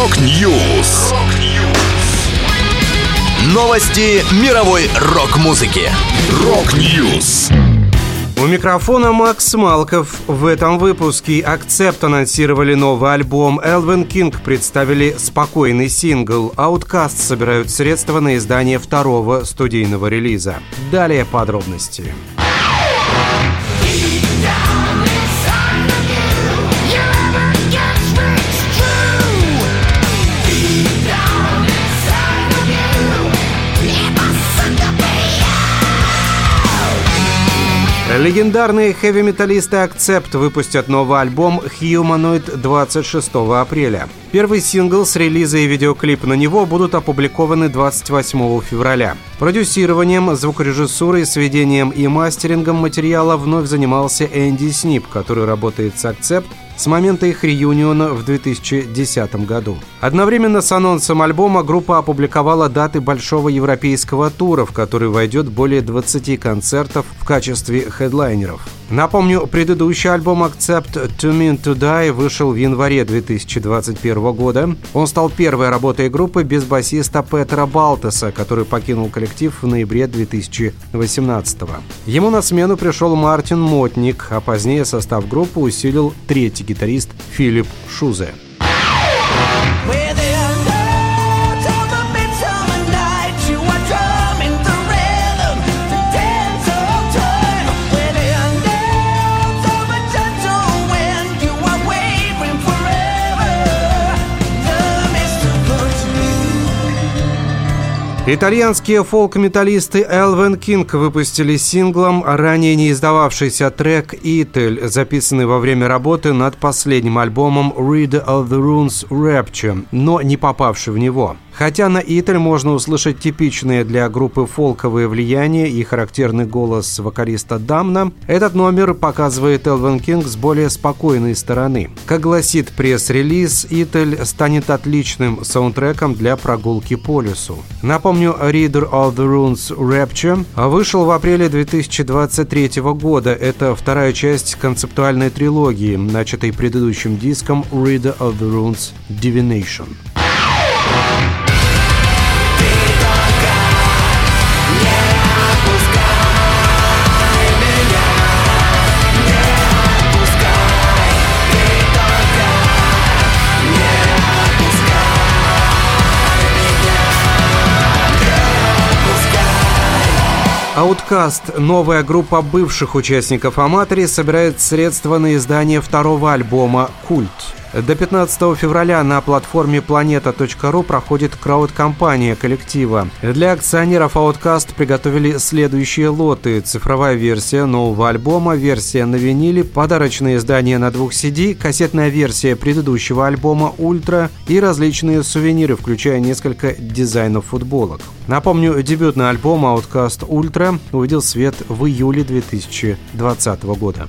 Rock News. Новости мировой рок-музыки. Rock News. У микрофона Макс Малков. В этом выпуске Accept анонсировали новый альбом, Elvenking представили спокойный сингл, Outcast собирают средства на издание второго студийного релиза. Далее подробности. Легендарные хэви-металлисты Accept выпустят новый альбом Humanoid 26 апреля. Первый сингл с релиза и видеоклип на него будут опубликованы 28 февраля. Продюсированием, звукорежиссурой, сведением и мастерингом материала вновь занимался Энди Снип, который работает с Accept с момента их реюниона в 2010 году. Одновременно с анонсом альбома группа опубликовала даты большого европейского тура, в который войдет более 20 концертов в качестве хедлайнеров. Напомню, предыдущий альбом Accept To Mean To Die вышел в январе 2021 года. Он стал первой работой группы без басиста Петра Балтеса, который покинул коллектив в ноябре 2018 Ему на смену пришел Мартин Мотник, а позднее состав группы усилил третий гитарист Филипп Шузе. Итальянские фолк-металлисты Элвен Кинг выпустили синглом ранее не издававшийся трек «Итель», записанный во время работы над последним альбомом «Read of the Runes Rapture», но не попавший в него. Хотя на Итель можно услышать типичные для группы фолковые влияния и характерный голос вокалиста Дамна, этот номер показывает Элвен Кинг с более спокойной стороны. Как гласит пресс-релиз, Итель станет отличным саундтреком для прогулки по лесу. Напомню, Reader of the Runes Rapture вышел в апреле 2023 года. Это вторая часть концептуальной трилогии, начатой предыдущим диском Reader of the Runes Divination. Outcast, новая группа бывших участников Аматори, собирает средства на издание второго альбома «Культ». До 15 февраля на платформе planeta.ru проходит крауд-компания коллектива. Для акционеров Outcast приготовили следующие лоты. Цифровая версия нового альбома, версия на виниле, подарочное издание на двух CD, кассетная версия предыдущего альбома «Ultra» и различные сувениры, включая несколько дизайнов футболок. Напомню, дебютный альбом Outcast Ultra увидел свет в июле 2020 года.